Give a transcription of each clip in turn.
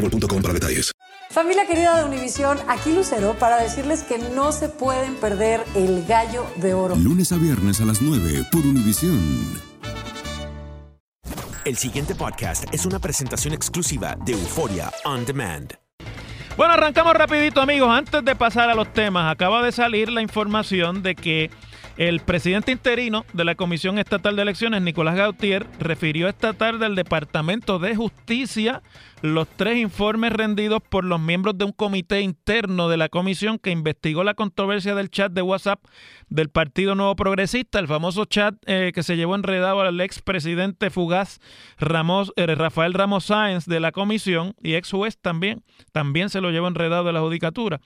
boostmobile.com para detalles. Familia querida de Univisión, aquí Lucero para decirles que no se pueden perder el gallo de oro. Lunes a viernes a las 9 por Univisión. El siguiente podcast es una presentación exclusiva de Euforia On Demand. Bueno, arrancamos rapidito amigos. Antes de pasar a los temas, acaba de salir la información de que el presidente interino de la Comisión Estatal de Elecciones, Nicolás Gautier, refirió esta tarde al Departamento de Justicia los tres informes rendidos por los miembros de un comité interno de la comisión que investigó la controversia del chat de WhatsApp del Partido Nuevo Progresista, el famoso chat eh, que se llevó enredado al expresidente fugaz Ramos, eh, Rafael Ramos Sáenz de la comisión y ex juez también, también se lo llevó enredado de la judicatura.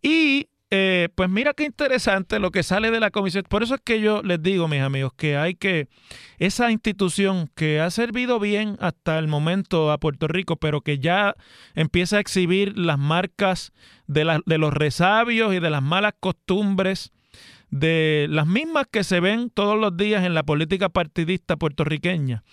Y eh, pues mira qué interesante lo que sale de la comisión. Por eso es que yo les digo, mis amigos, que hay que, esa institución que ha servido bien hasta el momento a Puerto Rico, pero que ya empieza a exhibir las marcas de, de los resabios y de las malas costumbres, de las mismas que se ven todos los días en la política partidista puertorriqueña.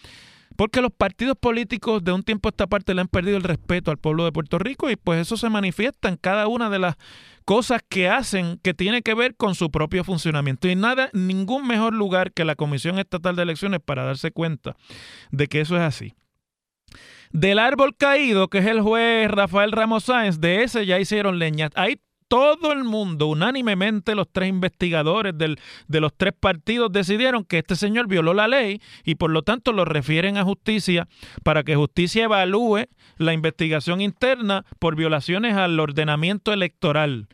Porque los partidos políticos de un tiempo a esta parte le han perdido el respeto al pueblo de Puerto Rico y pues eso se manifiesta en cada una de las cosas que hacen que tiene que ver con su propio funcionamiento. Y nada, ningún mejor lugar que la Comisión Estatal de Elecciones para darse cuenta de que eso es así. Del árbol caído, que es el juez Rafael Ramos Sáenz, de ese ya hicieron leña. Todo el mundo, unánimemente los tres investigadores del, de los tres partidos decidieron que este señor violó la ley y por lo tanto lo refieren a justicia para que justicia evalúe la investigación interna por violaciones al ordenamiento electoral.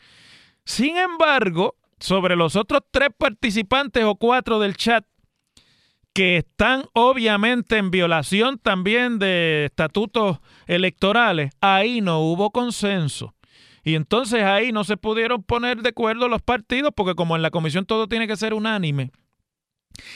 Sin embargo, sobre los otros tres participantes o cuatro del chat, que están obviamente en violación también de estatutos electorales, ahí no hubo consenso. Y entonces ahí no se pudieron poner de acuerdo los partidos porque como en la comisión todo tiene que ser unánime.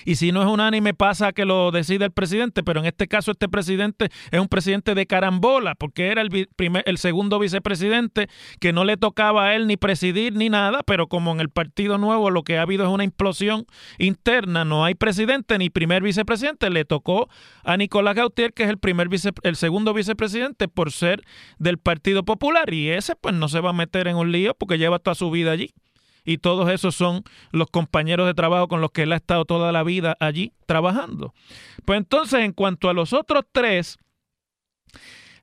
Y si no es unánime, pasa que lo decide el presidente, pero en este caso este presidente es un presidente de carambola, porque era el, primer, el segundo vicepresidente que no le tocaba a él ni presidir ni nada, pero como en el Partido Nuevo lo que ha habido es una implosión interna, no hay presidente ni primer vicepresidente, le tocó a Nicolás Gautier, que es el, primer vice, el segundo vicepresidente por ser del Partido Popular, y ese pues no se va a meter en un lío porque lleva toda su vida allí y todos esos son los compañeros de trabajo con los que él ha estado toda la vida allí trabajando. Pues entonces, en cuanto a los otros tres,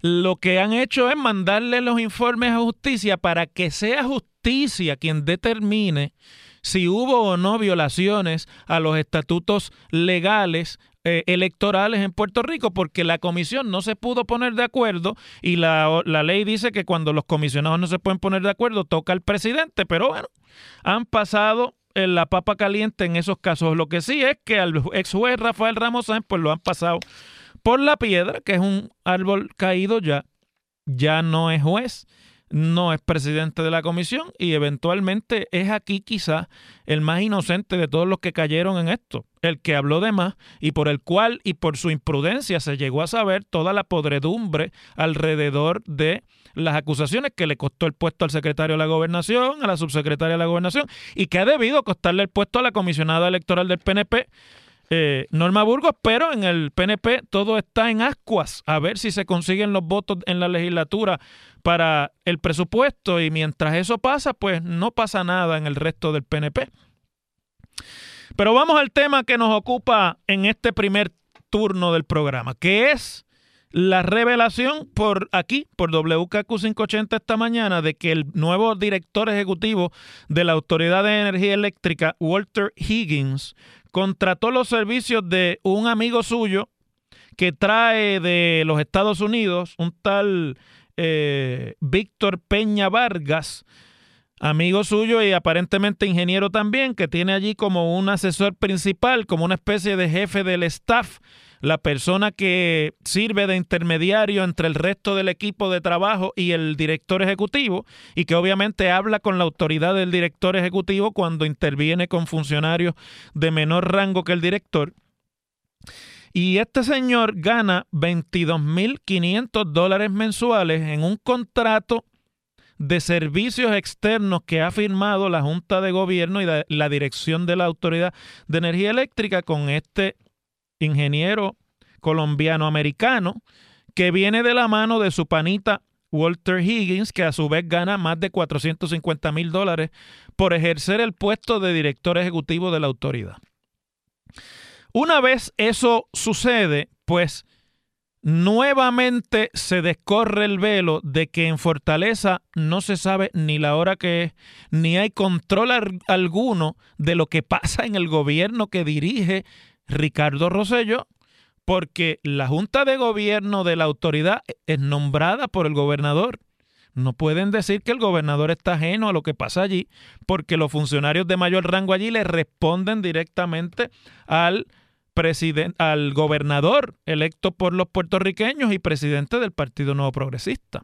lo que han hecho es mandarle los informes a justicia para que sea justicia quien determine si hubo o no violaciones a los estatutos legales eh, electorales en Puerto Rico porque la comisión no se pudo poner de acuerdo y la, la, ley dice que cuando los comisionados no se pueden poner de acuerdo toca al presidente, pero bueno, han pasado en la papa caliente en esos casos. Lo que sí es que al ex juez Rafael Ramos Sáenz pues lo han pasado por la piedra, que es un árbol caído ya, ya no es juez no es presidente de la comisión y eventualmente es aquí quizá el más inocente de todos los que cayeron en esto, el que habló de más y por el cual y por su imprudencia se llegó a saber toda la podredumbre alrededor de las acusaciones que le costó el puesto al secretario de la gobernación, a la subsecretaria de la gobernación y que ha debido costarle el puesto a la comisionada electoral del PNP eh, Norma Burgos, pero en el PNP todo está en ascuas, a ver si se consiguen los votos en la legislatura para el presupuesto y mientras eso pasa, pues no pasa nada en el resto del PNP. Pero vamos al tema que nos ocupa en este primer turno del programa, que es la revelación por aquí, por WKQ 580 esta mañana, de que el nuevo director ejecutivo de la Autoridad de Energía Eléctrica, Walter Higgins, contrató los servicios de un amigo suyo que trae de los Estados Unidos, un tal eh, Víctor Peña Vargas, amigo suyo y aparentemente ingeniero también, que tiene allí como un asesor principal, como una especie de jefe del staff, la persona que sirve de intermediario entre el resto del equipo de trabajo y el director ejecutivo, y que obviamente habla con la autoridad del director ejecutivo cuando interviene con funcionarios de menor rango que el director. Y este señor gana 22.500 dólares mensuales en un contrato de servicios externos que ha firmado la Junta de Gobierno y la dirección de la Autoridad de Energía Eléctrica con este ingeniero colombiano-americano que viene de la mano de su panita Walter Higgins, que a su vez gana más de 450 mil dólares por ejercer el puesto de director ejecutivo de la autoridad. Una vez eso sucede, pues nuevamente se descorre el velo de que en Fortaleza no se sabe ni la hora que es, ni hay control alguno de lo que pasa en el gobierno que dirige Ricardo Rosello, porque la Junta de Gobierno de la autoridad es nombrada por el gobernador. No pueden decir que el gobernador está ajeno a lo que pasa allí, porque los funcionarios de mayor rango allí le responden directamente al al gobernador electo por los puertorriqueños y presidente del Partido Nuevo Progresista.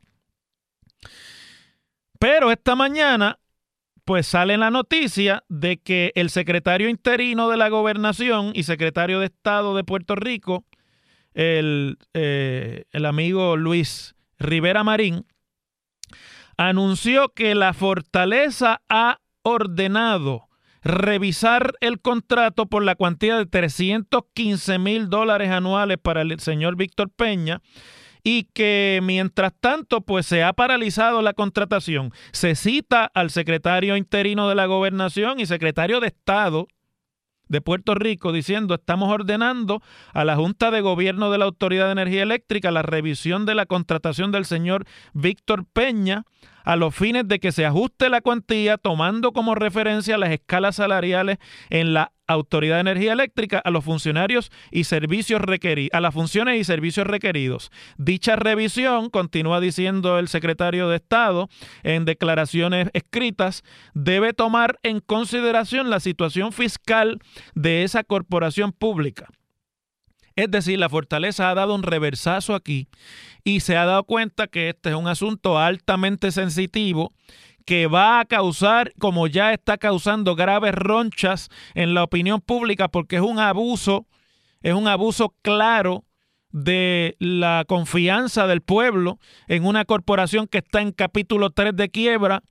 Pero esta mañana, pues sale la noticia de que el secretario interino de la gobernación y secretario de Estado de Puerto Rico, el, eh, el amigo Luis Rivera Marín, anunció que la fortaleza ha ordenado revisar el contrato por la cuantía de 315 mil dólares anuales para el señor Víctor Peña y que mientras tanto pues se ha paralizado la contratación. Se cita al secretario interino de la gobernación y secretario de Estado de Puerto Rico diciendo estamos ordenando a la Junta de Gobierno de la Autoridad de Energía Eléctrica la revisión de la contratación del señor Víctor Peña a los fines de que se ajuste la cuantía tomando como referencia las escalas salariales en la Autoridad de Energía Eléctrica a los funcionarios y servicios requeridos, a las funciones y servicios requeridos. Dicha revisión, continúa diciendo el secretario de Estado en declaraciones escritas, debe tomar en consideración la situación fiscal de esa corporación pública. Es decir, la fortaleza ha dado un reversazo aquí y se ha dado cuenta que este es un asunto altamente sensitivo que va a causar, como ya está causando, graves ronchas en la opinión pública porque es un abuso, es un abuso claro de la confianza del pueblo en una corporación que está en capítulo 3 de quiebra,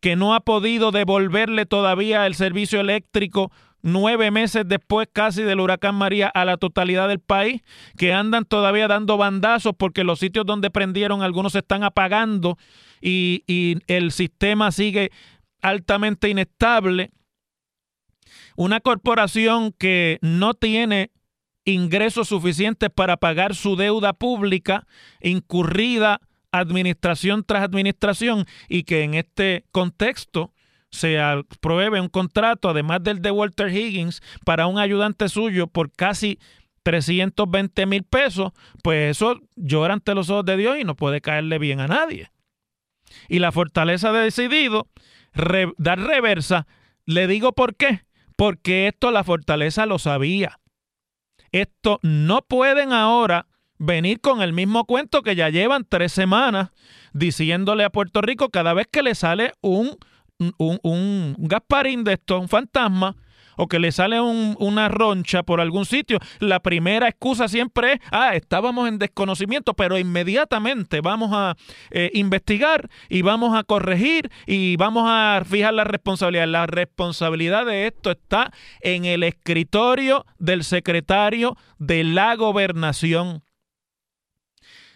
que no ha podido devolverle todavía el servicio eléctrico nueve meses después casi del huracán María a la totalidad del país, que andan todavía dando bandazos porque los sitios donde prendieron algunos se están apagando y, y el sistema sigue altamente inestable. Una corporación que no tiene ingresos suficientes para pagar su deuda pública incurrida administración tras administración y que en este contexto se apruebe un contrato, además del de Walter Higgins, para un ayudante suyo por casi 320 mil pesos, pues eso llora ante los ojos de Dios y no puede caerle bien a nadie. Y la fortaleza ha decidido dar reversa. Le digo por qué. Porque esto la fortaleza lo sabía. Esto no pueden ahora venir con el mismo cuento que ya llevan tres semanas diciéndole a Puerto Rico cada vez que le sale un un, un, Gasparín de esto, un fantasma, o que le sale una roncha por algún sitio, la primera excusa siempre es, ah, estábamos en desconocimiento, pero inmediatamente vamos a eh, investigar y vamos a corregir y vamos a fijar la responsabilidad. La responsabilidad de esto está en el escritorio del secretario de la gobernación.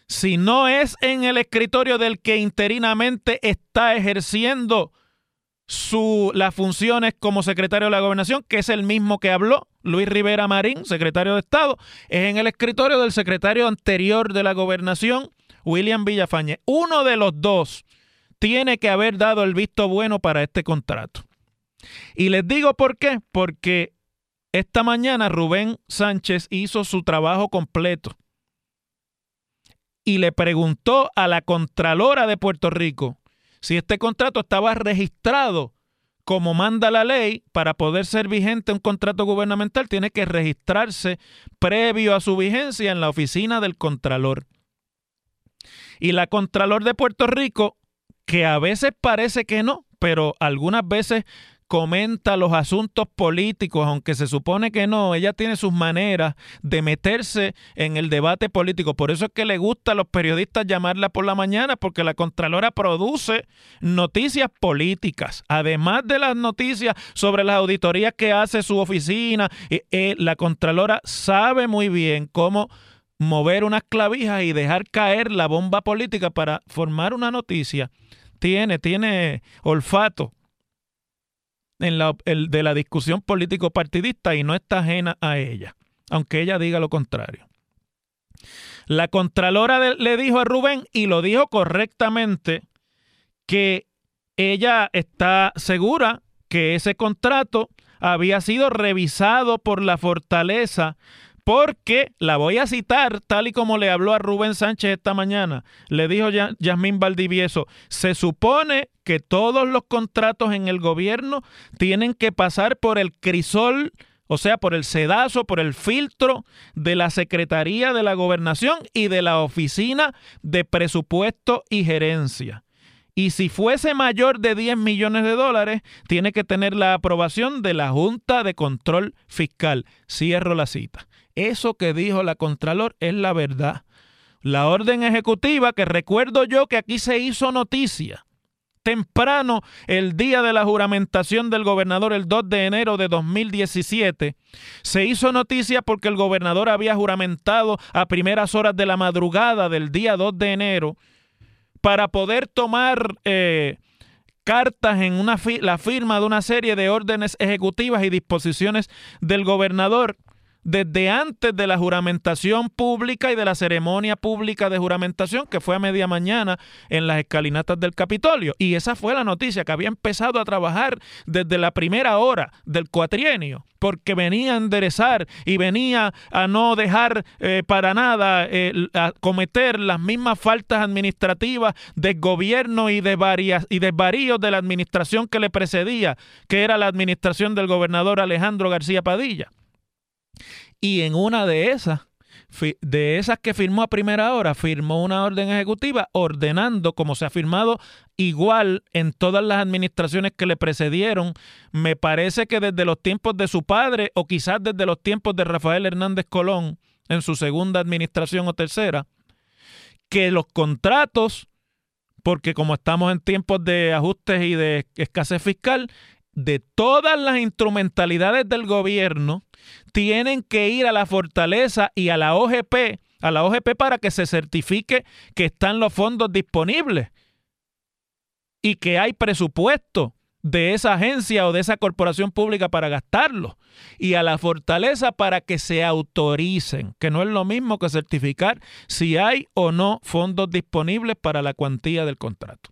Si no es en el escritorio del que interinamente está ejerciendo su, las funciones como secretario de la gobernación, que es el mismo que habló Luis Rivera Marín, secretario de Estado, es en el escritorio del secretario anterior de la gobernación, William Villafañe. Uno de los dos tiene que haber dado el visto bueno para este contrato. Y les digo por qué, porque esta mañana Rubén Sánchez hizo su trabajo completo. y le preguntó a la Contralora de Puerto Rico si este contrato estaba registrado como manda la ley, para poder ser vigente un contrato gubernamental, tiene que registrarse previo a su vigencia en la oficina del Contralor. Y la Contralor de Puerto Rico, que a veces parece que no, pero algunas veces comenta los asuntos políticos, aunque se supone que no, ella tiene sus maneras de meterse en el debate político. Por eso es que le gusta a los periodistas llamarla por la mañana, porque la Contralora produce noticias políticas. Además de las noticias sobre las auditorías que hace su oficina, eh, eh, la Contralora sabe muy bien cómo mover unas clavijas y dejar caer la bomba política para formar una noticia. Tiene, tiene olfato en la, de la discusión político-partidista y no está ajena a ella, aunque ella diga lo contrario. La Contralora le dijo a Rubén, y lo dijo correctamente, que ella está segura que ese contrato había sido revisado por la fortaleza porque la voy a citar tal y como le habló a Rubén Sánchez esta mañana. Le dijo Yasmín Valdivieso, se supone que todos los contratos en el gobierno tienen que pasar por el crisol, o sea, por el sedazo, por el filtro de la Secretaría de la Gobernación y de la Oficina de Presupuesto y Gerencia. Y si fuese mayor de 10 millones de dólares, tiene que tener la aprobación de la Junta de Control Fiscal. Cierro la cita. Eso que dijo la Contralor es la verdad. La orden ejecutiva, que recuerdo yo que aquí se hizo noticia, temprano el día de la juramentación del gobernador el 2 de enero de 2017, se hizo noticia porque el gobernador había juramentado a primeras horas de la madrugada del día 2 de enero para poder tomar eh, cartas en una la firma de una serie de órdenes ejecutivas y disposiciones del gobernador desde antes de la juramentación pública y de la ceremonia pública de juramentación que fue a media mañana en las escalinatas del Capitolio. Y esa fue la noticia, que había empezado a trabajar desde la primera hora del cuatrienio, porque venía a enderezar y venía a no dejar eh, para nada eh, a cometer las mismas faltas administrativas de gobierno y de, varias, y desvaríos de la administración que le precedía, que era la administración del gobernador Alejandro García Padilla. Y en una de esas, de esas que firmó a primera hora, firmó una orden ejecutiva ordenando, como se ha firmado igual en todas las administraciones que le precedieron, me parece que desde los tiempos de su padre o quizás desde los tiempos de Rafael Hernández Colón en su segunda administración o tercera, que los contratos, porque como estamos en tiempos de ajustes y de escasez fiscal, de todas las instrumentalidades del gobierno tienen que ir a la fortaleza y a la OGP, a la OGP para que se certifique que están los fondos disponibles y que hay presupuesto de esa agencia o de esa corporación pública para gastarlo y a la fortaleza para que se autoricen, que no es lo mismo que certificar si hay o no fondos disponibles para la cuantía del contrato.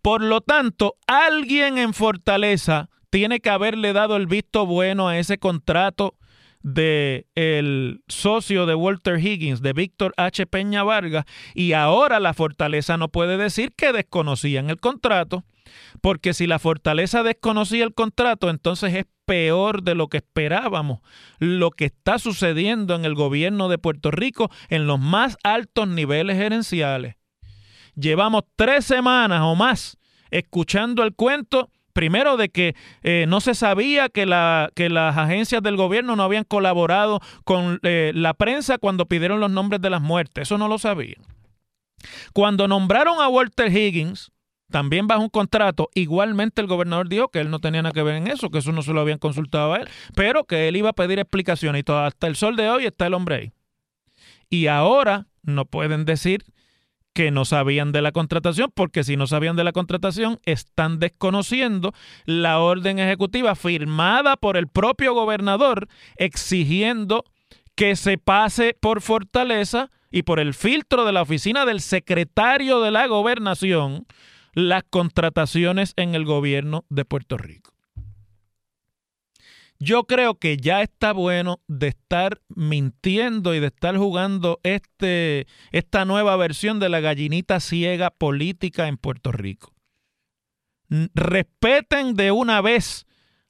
Por lo tanto, alguien en Fortaleza tiene que haberle dado el visto bueno a ese contrato de el socio de Walter Higgins, de Víctor H. Peña Vargas, y ahora la Fortaleza no puede decir que desconocían el contrato, porque si la Fortaleza desconocía el contrato, entonces es peor de lo que esperábamos lo que está sucediendo en el gobierno de Puerto Rico en los más altos niveles gerenciales. Llevamos tres semanas o más escuchando el cuento primero de que eh, no se sabía que, la, que las agencias del gobierno no habían colaborado con eh, la prensa cuando pidieron los nombres de las muertes. Eso no lo sabían. Cuando nombraron a Walter Higgins, también bajo un contrato, igualmente el gobernador dijo que él no tenía nada que ver en eso, que eso no se lo habían consultado a él, pero que él iba a pedir explicaciones y todo, hasta el sol de hoy está el hombre ahí. Y ahora no pueden decir que no sabían de la contratación, porque si no sabían de la contratación, están desconociendo la orden ejecutiva firmada por el propio gobernador exigiendo que se pase por fortaleza y por el filtro de la oficina del secretario de la gobernación las contrataciones en el gobierno de Puerto Rico. Yo creo que ya está bueno de estar mintiendo y de estar jugando este, esta nueva versión de la gallinita ciega política en Puerto Rico. Respeten de una vez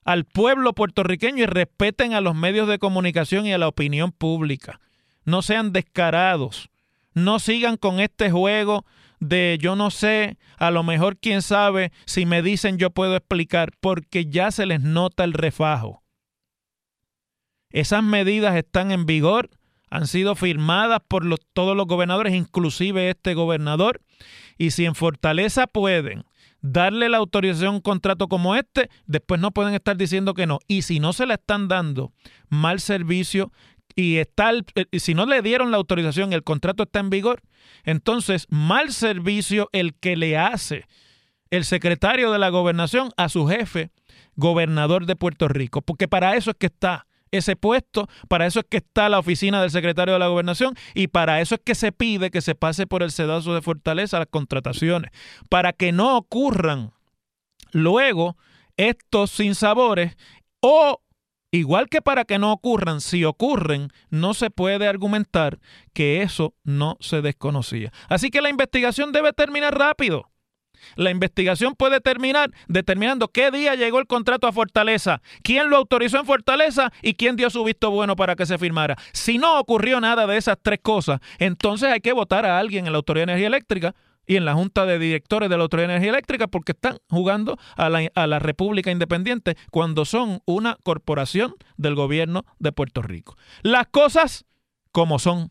al pueblo puertorriqueño y respeten a los medios de comunicación y a la opinión pública. No sean descarados. No sigan con este juego de yo no sé, a lo mejor quién sabe, si me dicen yo puedo explicar, porque ya se les nota el refajo. Esas medidas están en vigor, han sido firmadas por todos los gobernadores, inclusive este gobernador. Y si en Fortaleza pueden darle la autorización a un contrato como este, después no pueden estar diciendo que no. Y si no se le están dando mal servicio y está si no le dieron la autorización el contrato está en vigor, entonces mal servicio el que le hace el secretario de la gobernación a su jefe, gobernador de Puerto Rico, porque para eso es que está ese puesto, para eso es que está la oficina del secretario de la gobernación y para eso es que se pide que se pase por el sedazo de fortaleza las contrataciones, para que no ocurran luego estos sinsabores o Igual que para que no ocurran, si ocurren, no se puede argumentar que eso no se desconocía. Así que la investigación debe terminar rápido. La investigación puede terminar determinando qué día llegó el contrato a Fortaleza, quién lo autorizó en Fortaleza y quién dio su visto bueno para que se firmara. Si no ocurrió nada de esas tres cosas, entonces hay que votar a alguien en la Autoridad de Energía Eléctrica y en la Junta de Directores de la Autoridad de Energía Eléctrica porque están jugando a la, a la República Independiente cuando son una corporación del gobierno de Puerto Rico. Las cosas como son.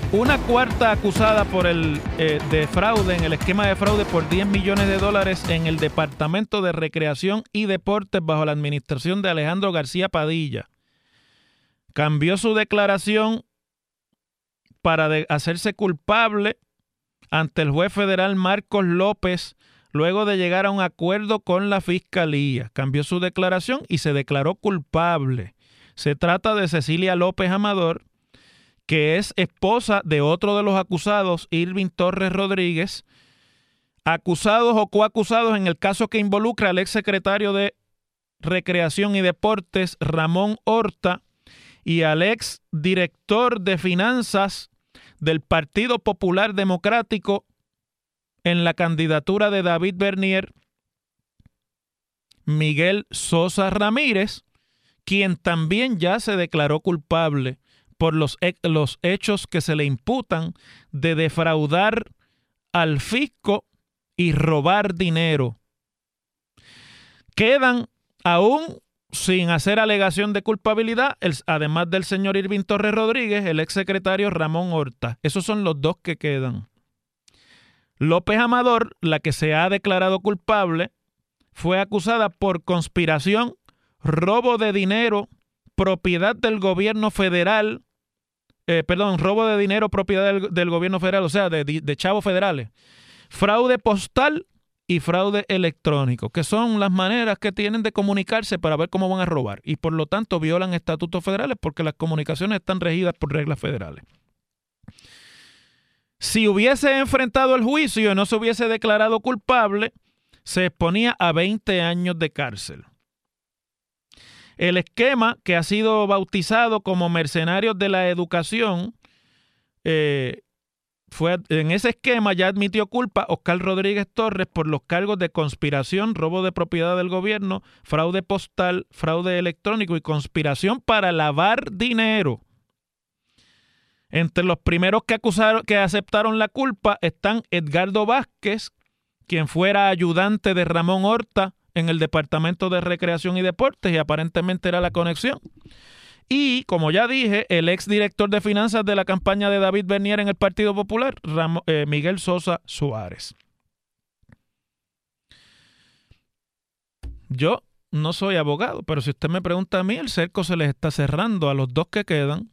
una cuarta acusada por el eh, de fraude en el esquema de fraude por 10 millones de dólares en el Departamento de Recreación y Deportes bajo la administración de Alejandro García Padilla. Cambió su declaración para hacerse culpable ante el juez federal Marcos López luego de llegar a un acuerdo con la fiscalía. Cambió su declaración y se declaró culpable. Se trata de Cecilia López Amador, que es esposa de otro de los acusados, Irving Torres Rodríguez, acusados o coacusados en el caso que involucra al exsecretario de Recreación y Deportes, Ramón Horta, y al ex director de finanzas del Partido Popular Democrático en la candidatura de David Bernier, Miguel Sosa Ramírez, quien también ya se declaró culpable por los, los hechos que se le imputan de defraudar al fisco y robar dinero. Quedan aún sin hacer alegación de culpabilidad, además del señor Irving Torres Rodríguez, el exsecretario Ramón Horta. Esos son los dos que quedan. López Amador, la que se ha declarado culpable, fue acusada por conspiración, robo de dinero, propiedad del gobierno federal eh, perdón, robo de dinero propiedad del, gobierno federal, o sea, de, de chavos federales, fraude postal y fraude electrónico, que son las maneras que tienen de comunicarse para ver cómo van a robar y por lo tanto violan estatutos federales porque las comunicaciones están regidas por reglas federales. Si hubiese enfrentado el juicio y no se hubiese declarado culpable, se exponía a 20 años de cárcel. El esquema que ha sido bautizado como mercenarios de la educación, eh, fue, en ese esquema ya admitió culpa Oscar Rodríguez Torres por los cargos de conspiración, robo de propiedad del gobierno, fraude postal, fraude electrónico y conspiración para lavar dinero. Entre los primeros que acusaron, que aceptaron la culpa están Edgardo Vázquez, quien fuera ayudante de Ramón Horta en el Departamento de Recreación y Deportes y aparentemente era la conexión. Y, como ya dije, el ex director de finanzas de la campaña de David Bernier en el Partido Popular, eh, Miguel Sosa Suárez. Yo no soy abogado, pero si usted me pregunta a mí, el cerco se les está cerrando a los dos que quedan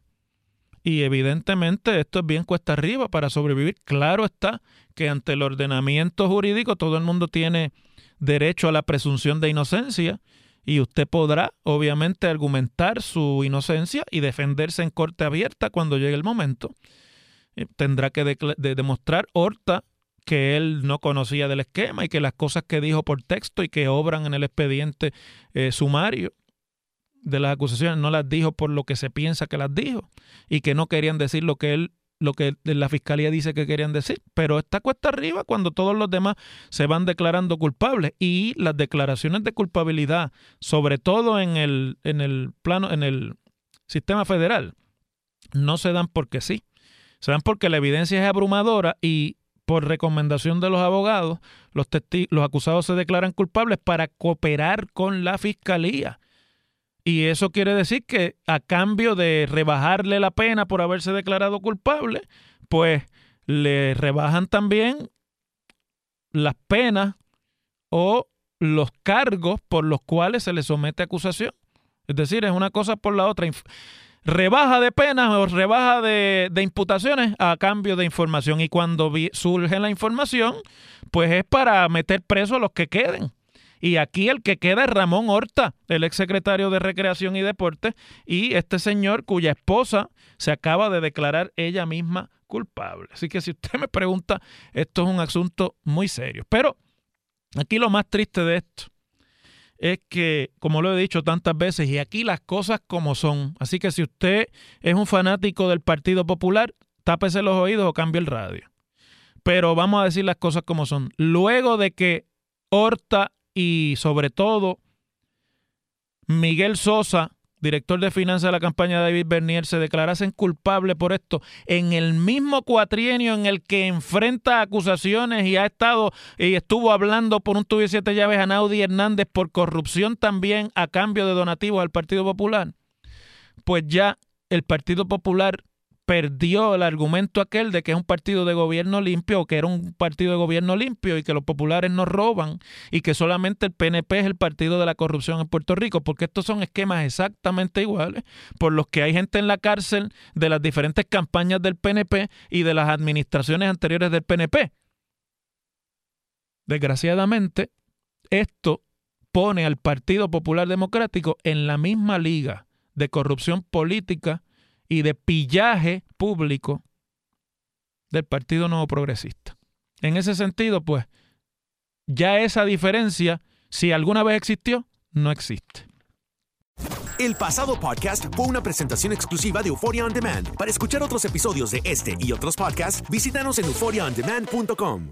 y evidentemente esto es bien cuesta arriba para sobrevivir. Claro está que ante el ordenamiento jurídico todo el mundo tiene derecho a la presunción de inocencia y usted podrá obviamente argumentar su inocencia y defenderse en corte abierta cuando llegue el momento. Eh, tendrá que demostrar Horta que él no conocía del esquema y que las cosas que dijo por texto y que obran en el expediente eh, sumario de las acusaciones no las dijo por lo que se piensa que las dijo y que no querían decir lo que él lo que la fiscalía dice que querían decir, pero está cuesta arriba cuando todos los demás se van declarando culpables y las declaraciones de culpabilidad, sobre todo en el en el plano en el sistema federal, no se dan porque sí. Se dan porque la evidencia es abrumadora y por recomendación de los abogados, los, los acusados se declaran culpables para cooperar con la fiscalía. Y eso quiere decir que a cambio de rebajarle la pena por haberse declarado culpable, pues le rebajan también las penas o los cargos por los cuales se le somete acusación. Es decir, es una cosa por la otra. Rebaja de penas o rebaja de, imputaciones a cambio de información. Y cuando surge la información, pues es para meter preso a los que queden. Y aquí el que queda es Ramón Horta, el exsecretario de Recreación y Deporte, y este señor cuya esposa se acaba de declarar ella misma culpable. Así que si usted me pregunta, esto es un asunto muy serio. Pero aquí lo más triste de esto es que, como lo he dicho tantas veces, y aquí las cosas como son. Así que si usted es un fanático del Partido Popular, tápese los oídos o cambie el radio. Pero vamos a decir las cosas como son. Luego de que Horta y sobre todo Miguel Sosa, director de finanzas de la campaña de David Bernier, se declarasen culpable por esto en el mismo cuatrienio en el que enfrenta acusaciones y ha estado y estuvo hablando por un tubo de siete llaves a Naudi Hernández por corrupción también a cambio de donativos al Partido Popular, pues ya el Partido Popular perdió el argumento aquel de que es un partido de gobierno limpio o que era un partido de gobierno limpio y que los populares no roban y que solamente el PNP es el partido de la corrupción en Puerto Rico, porque estos son esquemas exactamente iguales por los que hay gente en la cárcel de las diferentes campañas del PNP y de las administraciones anteriores del PNP. Desgraciadamente, esto pone al Partido Popular Democrático en la misma liga de corrupción política y de pillaje público del Partido Nuevo Progresista. En ese sentido, pues, ya esa diferencia, si alguna vez existió, no existe. El pasado podcast fue una presentación exclusiva de Euphoria On Demand. Para escuchar otros episodios de este y otros podcasts, visítanos en euphoriaondemand.com.